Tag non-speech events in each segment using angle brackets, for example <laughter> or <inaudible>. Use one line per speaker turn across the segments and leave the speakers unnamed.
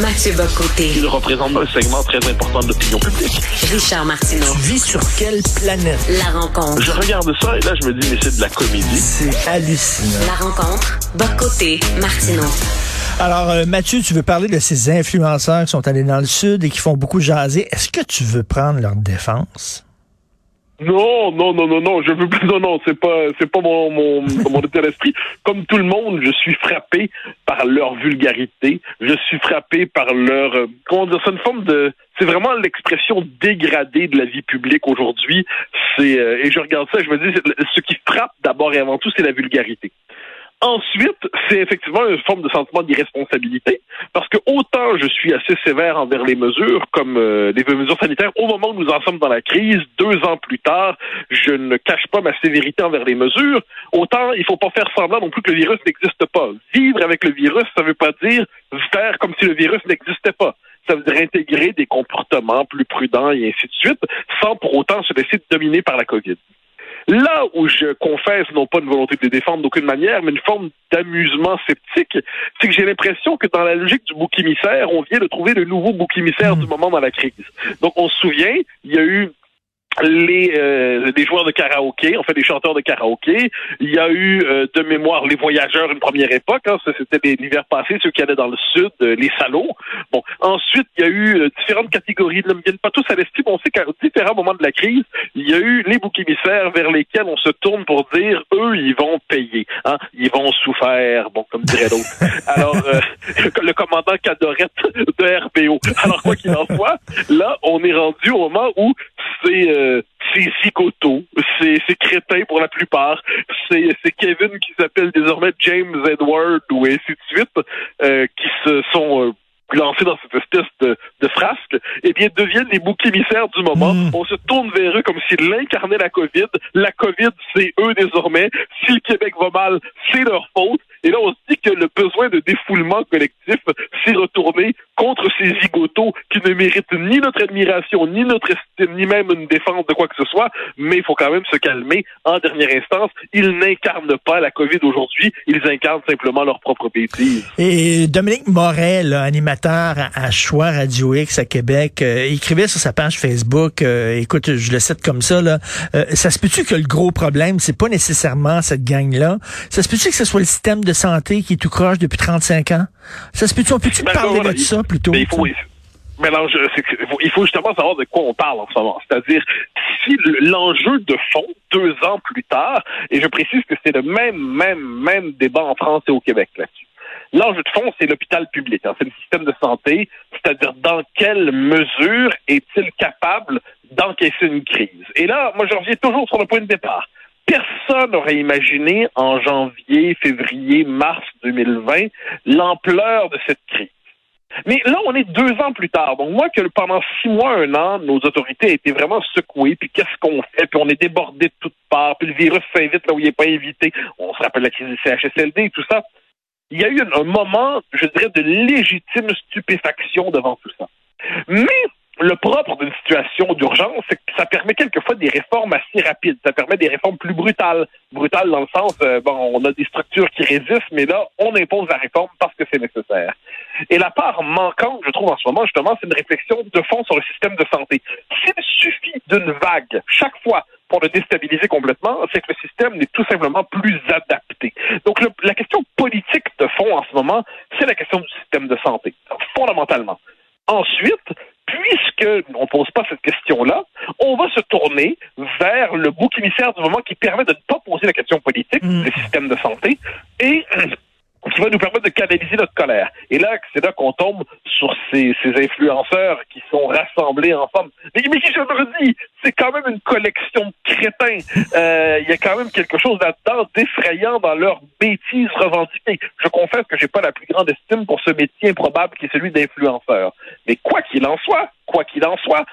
Mathieu Bocoté.
Il représente un segment très important de l'opinion publique.
Richard Martineau.
Tu vis sur quelle planète?
La rencontre.
Je regarde ça et là, je me dis, mais c'est de la comédie.
C'est hallucinant.
La rencontre. Bocoté. Martineau.
Alors, euh, Mathieu, tu veux parler de ces influenceurs qui sont allés dans le Sud et qui font beaucoup jaser. Est-ce que tu veux prendre leur défense?
Non, non, non, non, non, je veux plus, <laughs> non, non, c'est pas, c'est pas mon, mon, mon <laughs> état d'esprit. Comme tout le monde, je suis frappé par leur vulgarité. Je suis frappé par leur, euh, comment dire, c'est une forme de, c'est vraiment l'expression dégradée de la vie publique aujourd'hui. C'est, euh, et je regarde ça, je me dis, ce qui frappe d'abord et avant tout, c'est la vulgarité. Ensuite, c'est effectivement une forme de sentiment d'irresponsabilité, parce que autant je suis assez sévère envers les mesures, comme euh, les mesures sanitaires, au moment où nous en sommes dans la crise, deux ans plus tard, je ne cache pas ma sévérité envers les mesures, autant il faut pas faire semblant non plus que le virus n'existe pas. Vivre avec le virus, ça veut pas dire faire comme si le virus n'existait pas ça veut dire intégrer des comportements plus prudents et ainsi de suite, sans pour autant se laisser dominer par la COVID. Là où je confesse, non pas une volonté de les défendre d'aucune manière, mais une forme d'amusement sceptique, c'est que j'ai l'impression que dans la logique du bouc émissaire, on vient de trouver le nouveau bouc émissaire du moment dans la crise. Donc on se souvient, il y a eu les euh, des joueurs de karaoké, en fait des chanteurs de karaoké. Il y a eu euh, de mémoire les voyageurs une première époque, hein, c'était l'hiver passé, ceux qui allaient dans le sud, euh, les salauds. Bon, ensuite il y a eu différentes catégories, ne me viennent pas tous à l'esprit, mais on sait qu'à différents moments de la crise, il y a eu les boucs émissaires vers lesquels on se tourne pour dire eux ils vont payer, hein, ils vont souffrir, bon comme dirait l'autre. <laughs> Alors le commandant Cadorette de RBO. Alors quoi qu'il en soit, là on est rendu au moment où c'est euh, c'est zigoto, c'est crétin pour la plupart, c'est Kevin qui s'appelle désormais James Edward ou ainsi de suite, euh, qui se sont euh, lancés dans cette espèce de, de frasque, eh bien, deviennent les boucs émissaires du moment. Mm. On se tourne vers eux comme s'ils incarnaient la COVID. La COVID, c'est eux désormais. Si le Québec va mal, c'est leur faute. Et là, on se dit que le besoin de défoulement collectif s'est retourné contre ces zigotos qui ne méritent ni notre admiration, ni notre estime, ni même une défense de quoi que ce soit. Mais il faut quand même se calmer. En dernière instance, ils n'incarnent pas la COVID aujourd'hui. Ils incarnent simplement leur propre bêtise.
Et Dominique Morel, animateur à Choix Radio X à Québec, euh, écrivait sur sa page Facebook, euh, écoute, je le cite comme ça, là, euh, ça se peut-tu que le gros problème, c'est pas nécessairement cette gang-là? Ça se peut-tu que ce soit le système de de santé qui est tout croche depuis 35 ans? Ça se peut-tu, on peut-tu ben, parler de ça plutôt?
il faut, il faut justement savoir de quoi on parle en ce moment. C'est-à-dire, si l'enjeu de fond, deux ans plus tard, et je précise que c'est le même, même, même débat en France et au Québec là-dessus. L'enjeu de fond, c'est l'hôpital public, hein. c'est le système de santé, c'est-à-dire dans quelle mesure est-il capable d'encaisser une crise? Et là, moi, je reviens toujours sur le point de départ personne n'aurait imaginé en janvier, février, mars 2020 l'ampleur de cette crise. Mais là, on est deux ans plus tard. Donc, moi, que pendant six mois, un an, nos autorités étaient vraiment secouées, puis qu'est-ce qu'on fait, puis on est débordé de toutes parts, puis le virus s'invite là où il n'est pas invité. On se rappelle la crise du CHSLD et tout ça. Il y a eu un moment, je dirais, de légitime stupéfaction devant tout ça. Mais le propre d'une situation d'urgence, c'est que ça permet quelquefois des réformes assez rapides. Ça permet des réformes plus brutales. Brutales dans le sens, euh, bon, on a des structures qui résistent, mais là, on impose la réforme parce que c'est nécessaire. Et la part manquante, je trouve, en ce moment, justement, c'est une réflexion de fond sur le système de santé. S'il suffit d'une vague chaque fois pour le déstabiliser complètement, c'est que le système n'est tout simplement plus adapté. Donc, la question politique de fond en ce moment, c'est la question du système de santé, fondamentalement. Ensuite, puisque on ne pose pas cette question-là, on va se tourner vers le bouc émissaire du moment qui permet de ne pas poser la question politique mm. du système de santé et qui va nous permettre de canaliser notre colère. Et là, c'est là qu'on tombe sur ces, ces, influenceurs qui sont rassemblés ensemble. Mais, mais je le redis, c'est quand même une collection de crétins. Euh, il y a quand même quelque chose là-dedans d'effrayant dans leur bêtise revendiquée. Je confesse que j'ai pas la plus grande estime pour ce métier improbable qui est celui d'influenceur. Mais quoi qu'il en soit, quoi qu'il en soit,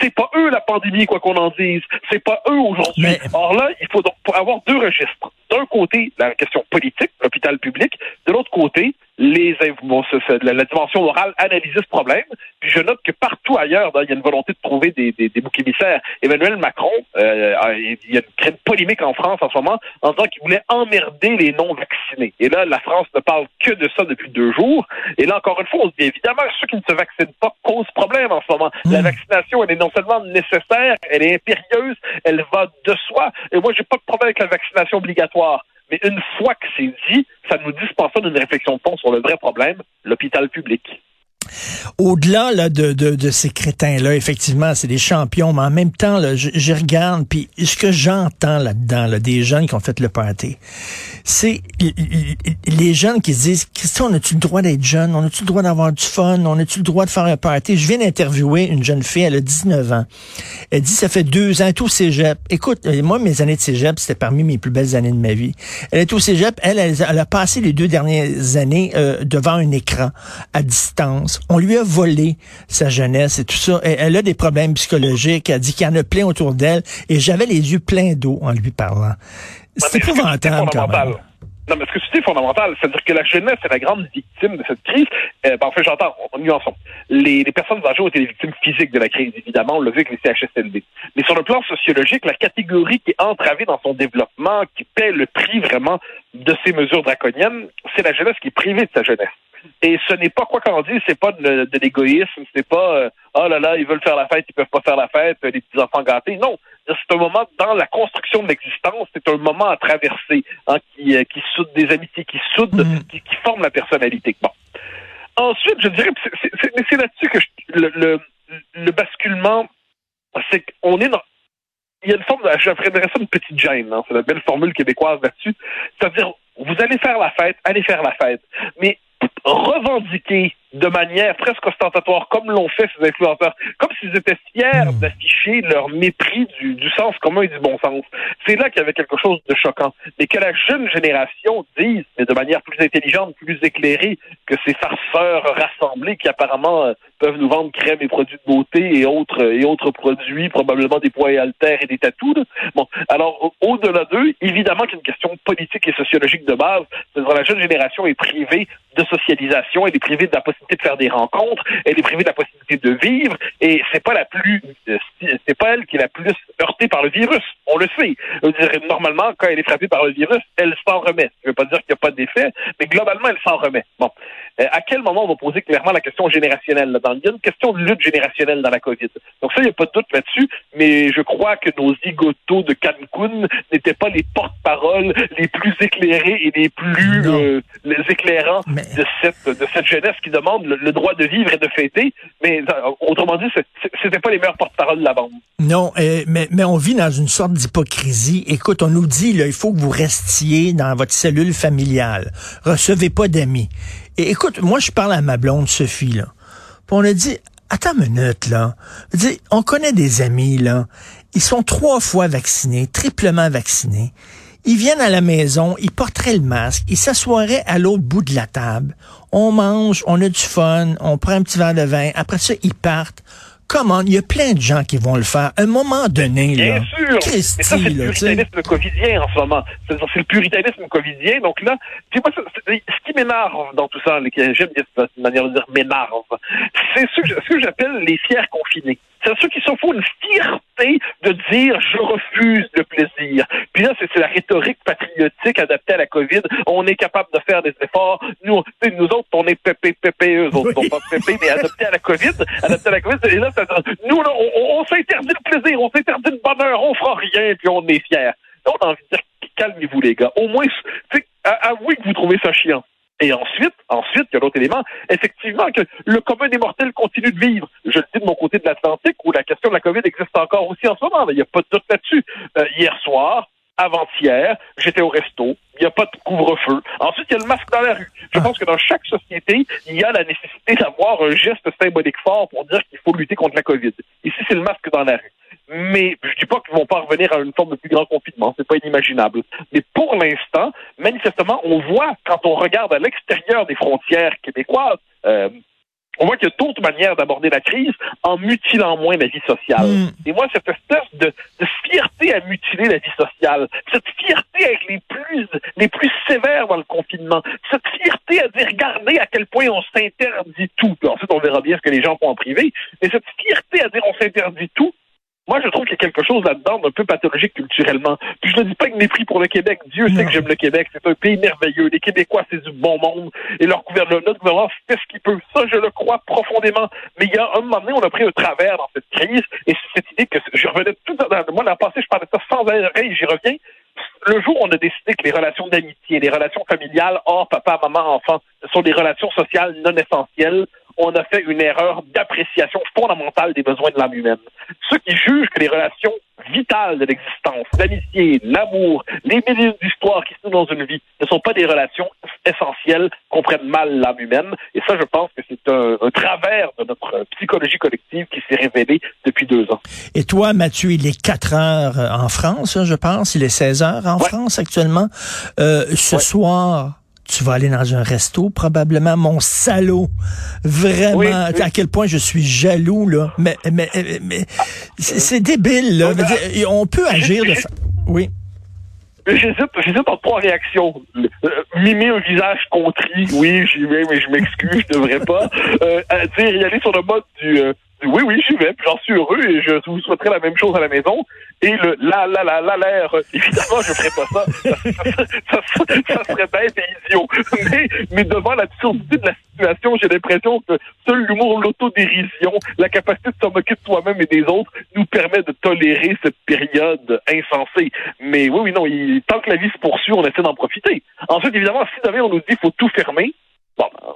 c'est pas eux la pandémie, quoi qu'on en dise. C'est pas eux aujourd'hui. Or là, il faut donc avoir deux registres. D'un côté, la question politique, l'hôpital public. De l'autre côté, les bon, la, dimension morale analyser ce problème. Puis je note que partout ailleurs, il y a une volonté de trouver des, des, des boucs émissaires. Emmanuel Macron, euh, il y a une, polémique en France en ce moment en disant qu'il voulait emmerder les non-vaccinés. Et là, la France ne parle que de ça depuis deux jours. Et là, encore une fois, on se dit évidemment, ceux qui ne se vaccinent pas causent problème en ce moment. La mmh. vaccination, elle est non seulement nécessaire, elle est impérieuse, elle va de soi. Et moi, j'ai pas de problème avec la vaccination obligatoire. Mais une fois que c'est dit, ça nous dispense d'une réflexion de fond sur le vrai problème, l'hôpital public.
Au-delà là, de, de, ces crétins-là, effectivement, c'est des champions, mais en même temps, là, je, regarde, puis ce que j'entends là-dedans, là, des jeunes qui ont fait le party, c'est les jeunes qui se disent, Christian, on a-tu le droit d'être jeune? On a-tu le droit d'avoir du fun? On a-tu le droit de faire un party? Je viens d'interviewer une jeune fille, elle a 19 ans. Elle dit, ça fait deux ans, tout cégep. Écoute, euh, moi, mes années de cégep, c'était parmi mes plus belles années de ma vie. Elle est au cégep, elle, elle, a passé les deux dernières années euh, devant un écran, à distance on lui a volé sa jeunesse et tout ça. elle a des problèmes psychologiques. Elle dit qu'il y en a plein autour d'elle. Et j'avais les yeux pleins d'eau en lui parlant. C'est épouvantable quand même.
Non, mais ce que tu dis est fondamental, c'est-à-dire que la jeunesse est la grande victime de cette crise. Euh, ben, en fait, j'entends, on nuançons. Les, les personnes âgées ont été les victimes physiques de la crise, évidemment, on l'a vu avec les CHSLD. Mais sur le plan sociologique, la catégorie qui est entravée dans son développement, qui paie le prix vraiment de ces mesures draconiennes, c'est la jeunesse qui est privée de sa jeunesse. Et ce n'est pas quoi qu'on dit, c'est pas de, de l'égoïsme, c'est pas euh, oh là là, ils veulent faire la fête, ils peuvent pas faire la fête, les petits enfants gâtés. Non, c'est un moment dans la construction de l'existence, c'est un moment à traverser, hein, qui, euh, qui soude des amitiés, qui soude, mm. qui, qui forme la personnalité. Bon. Ensuite, je dirais, mais c'est là-dessus que le, le, le basculement, c'est qu'on est dans il y a une forme de, je ferais ça une petite gêne, hein, c'est la belle formule québécoise là-dessus. C'est-à-dire, vous allez faire la fête, allez faire la fête. Mais revendiquer de manière presque ostentatoire, comme l'ont fait ces influenceurs, comme s'ils étaient fiers hmm. d'afficher leur mépris du, du, sens commun et du bon sens. C'est là qu'il y avait quelque chose de choquant. Mais que la jeune génération dise, mais de manière plus intelligente, plus éclairée, que ces farceurs rassemblés qui apparemment euh, peuvent nous vendre crème et produits de beauté et autres et autres produits, probablement des poids et haltères et des tatous. Bon, alors au-delà d'eux, évidemment qu'il y a une question politique et sociologique de base. C'est-à-dire la jeune génération est privée de socialisation, elle est privée de la possibilité de faire des rencontres, elle est privée de la possibilité de vivre, et c'est pas la plus, euh, c'est pas elle qui est la plus heurtée par le virus. On le sait. normalement, quand elle est frappée par le virus, elle s'en remet. Je veux pas dire qu'il n'y a pas d'effet, mais globalement, elle s'en remet. Bon. Euh, à quel moment on va poser clairement la question générationnelle là Il y a une question de lutte générationnelle dans la COVID. Donc ça, il n'y a pas de doute là-dessus, mais je crois que nos zigotos de Cancun n'étaient pas les porte-paroles les plus éclairés et les plus euh, les éclairants de cette de cette jeunesse qui demande le, droit de vivre et de fêter. Mais euh, autrement dit, c'était pas les meilleurs porte-paroles de la bande.
Non, mais, mais on vit dans une sorte d'hypocrisie. Écoute, on nous dit là, il faut que vous restiez dans votre cellule familiale. Recevez pas d'amis. Et écoute, moi, je parle à ma blonde Sophie, là. Puis on a dit, attends une minute, là. On connaît des amis, là. Ils sont trois fois vaccinés, triplement vaccinés. Ils viennent à la maison, ils porteraient le masque, ils s'assoiraient à l'autre bout de la table. On mange, on a du fun, on prend un petit verre de vin. Après ça, ils partent comment il y a plein de gens qui vont le faire. À un moment donné,
Bien sûr. Christy, Mais ça, c'est le puritanisme covidien en ce moment. C'est le puritanisme covidien. Donc là, tu vois, ce qui m'énerve dans tout ça, j'aime bien cette manière de dire m'énerve, c'est ce, ce que j'appelle les fiers confinés. C'est ceux qui s'en font une fierté de dire je refuse le plaisir. Là, la rhétorique patriotique adaptée à la COVID. On est capable de faire des efforts. Nous, nous autres, on est pépé, pépé, eux autres, sont pas pépé, mais adaptés à la COVID. Adaptés à la COVID. Et là, nous, là, on, s'interdit le plaisir, on s'interdit le bonheur, on fera rien, puis on est fiers. on a envie de dire, calmez-vous, les gars. Au moins, avouez que vous trouvez ça chiant. Et ensuite, ensuite, il y a l'autre élément, effectivement, que le commun des mortels continue de vivre. Je le dis de mon côté de l'Atlantique, où la question de la COVID existe encore aussi en ce moment. Il n'y a pas de doute là-dessus. Euh, hier soir, avant-hier, j'étais au resto, il n'y a pas de couvre-feu. Ensuite, il y a le masque dans la rue. Je pense que dans chaque société, il y a la nécessité d'avoir un geste symbolique fort pour dire qu'il faut lutter contre la COVID. Ici, c'est le masque dans la rue. Mais je dis pas qu'ils vont pas revenir à une forme de plus grand confinement, c'est pas inimaginable. Mais pour l'instant, manifestement, on voit quand on regarde à l'extérieur des frontières québécoises, euh, on voit qu'il y a d'autres manières d'aborder la crise en mutilant moins la vie sociale.
Mm.
Et moi, cette espèce de, de fierté à mutiler la vie sociale, cette fierté à être les plus, les plus sévères dans le confinement, cette fierté à dire, regardez à quel point on s'interdit tout. Puis ensuite, on verra bien ce que les gens font en privé. Mais cette fierté à dire on s'interdit tout, moi, je trouve qu'il y a quelque chose là-dedans d'un peu pathologique culturellement. Puis je ne dis pas que mépris pour le Québec. Dieu sait que j'aime le Québec. C'est un pays merveilleux. Les Québécois, c'est du bon monde. Et leur gouvernement, notre gouvernement fait ce qu'il peut. Ça, je le crois profondément. Mais il y a un moment donné, on a pris un travers dans cette crise. Et c'est cette idée que je revenais tout dans moi l'an passé, je parlais de ça sans arrêt, j'y reviens. Le jour où on a décidé que les relations d'amitié, les relations familiales hors papa, maman, enfant, sont des relations sociales non essentielles, on a fait une erreur d'appréciation fondamentale des besoins de l'âme humaine. Ceux qui jugent que les relations vitales de l'existence, l'amitié, l'amour, les milliers d'histoires qui se nouent dans une vie ne sont pas des relations essentielles, comprennent mal l'âme humaine. Et ça, je pense que c'est un, un travers de notre psychologie collective qui s'est révélé depuis deux ans.
Et toi, Mathieu, il est 4 heures en France, hein, je pense. Il est 16 heures en
Ouais.
France actuellement. Euh, ce
Ouais.
soir, tu vas aller dans un resto, probablement, mon salaud. Vraiment,
Oui, oui.
à quel point je suis jaloux, là. Mais, mais, mais, mais c'est c'est débile, là. Dire, on peut agir de fa- Oui.
J'hésite, j'hésite entre trois réactions. Euh, mimer un visage contrit, oui, j'y vais, mais je m'excuse, je devrais pas. Euh, à dire, y aller sur le mode du, euh, du oui, oui, j'y vais, j'en suis heureux et je vous souhaiterais la même chose à la maison. Et le la, la, la, la, l'air, évidemment, je ferais pas ça. <laughs> Ça, ça, ça- ça serait bête et idiot. Mais, mais devant l'absurdité de la situation, j'ai l'impression que seul l'humour, l'autodérision, la capacité de se moquer de soi-même et des autres nous permet de tolérer cette période insensée. Mais oui, oui, non, il- tant que la vie se poursuit, on essaie d'en profiter. Ensuite, évidemment, si demain on nous dit qu'il faut tout fermer, bon, ben,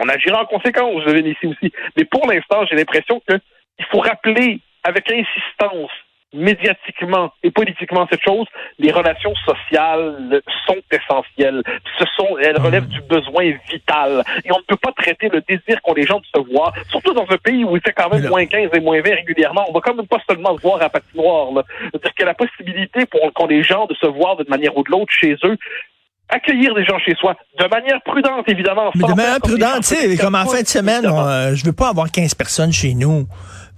on agira en conséquence, je vais ici aussi. Mais pour l'instant, j'ai l'impression qu'il faut rappeler avec insistance médiatiquement et politiquement cette chose, les relations sociales sont essentielles. Ce sont, elles relèvent du besoin vital. Et on ne peut pas traiter le désir qu'ont les gens de se voir, surtout dans un pays où il fait quand même
là-
moins 15 et moins 20 régulièrement. On va quand même pas seulement se voir à patinoire. là. C'est-à-dire que la possibilité pour qu'ont les gens de se voir d'une manière ou de l'autre chez eux, accueillir des gens chez soi, de manière prudente, évidemment.
Mais de manière prudente, tu sais, comme en fin de semaine, on, euh, je veux pas avoir 15 personnes chez nous.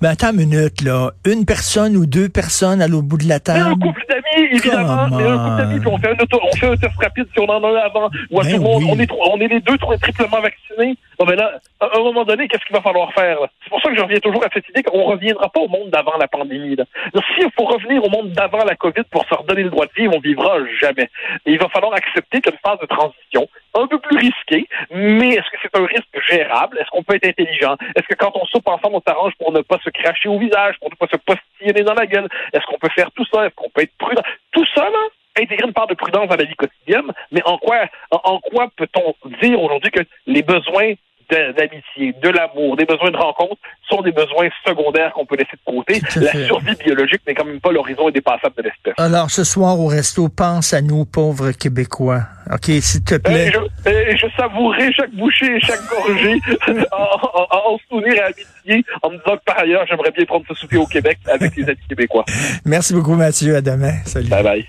Mais attends une minute, là. Une personne ou deux personnes à l'autre bout de la
Mais un
table?
couple d'amis, évidemment. Mais un couple d'amis, puis on fait un, auto, on fait un test rapide si on en a un avant. Ou à
Ben
tout le monde,
oui.
on, est, on est les deux triplement vaccinés. Bon, ben là, à un moment donné, qu'est-ce qu'il va falloir faire? là? C'est pour ça que je reviens toujours à cette idée qu'on reviendra pas au monde d'avant la pandémie. Là. Donc, S'il faut revenir au monde d'avant la COVID pour se redonner le droit de vivre, on vivra jamais. Et il va falloir accepter qu'une phase de transition, un peu plus risquée, mais est-ce que c'est un risque gérable? Est-ce qu'on peut être intelligent? Est-ce que quand on soupe ensemble, on s'arrange pour ne pas se cracher au visage, pour ne pas se postillonner dans la gueule? Est-ce qu'on peut faire tout ça? Est-ce qu'on peut être prudent? Tout ça, là, intégrer une part de prudence dans la vie quotidienne, mais en quoi, en, quoi peut-on dire aujourd'hui que les besoins d'amitié, de l'amour, des besoins de rencontre sont des besoins secondaires qu'on peut laisser de côté. La
fait.
survie biologique n'est quand même pas l'horizon indépassable de l'espèce.
Alors, ce soir au resto, pense à nous, pauvres Québécois. OK, s'il te
Et
plaît.
je, et je savourerai chaque bouchée et chaque gorgée <laughs> en, en, en souvenir et amitié, en me disant que par ailleurs, j'aimerais bien prendre ce souper au Québec avec les amis québécois.
Merci beaucoup, Mathieu. À demain. Salut.
Bye bye.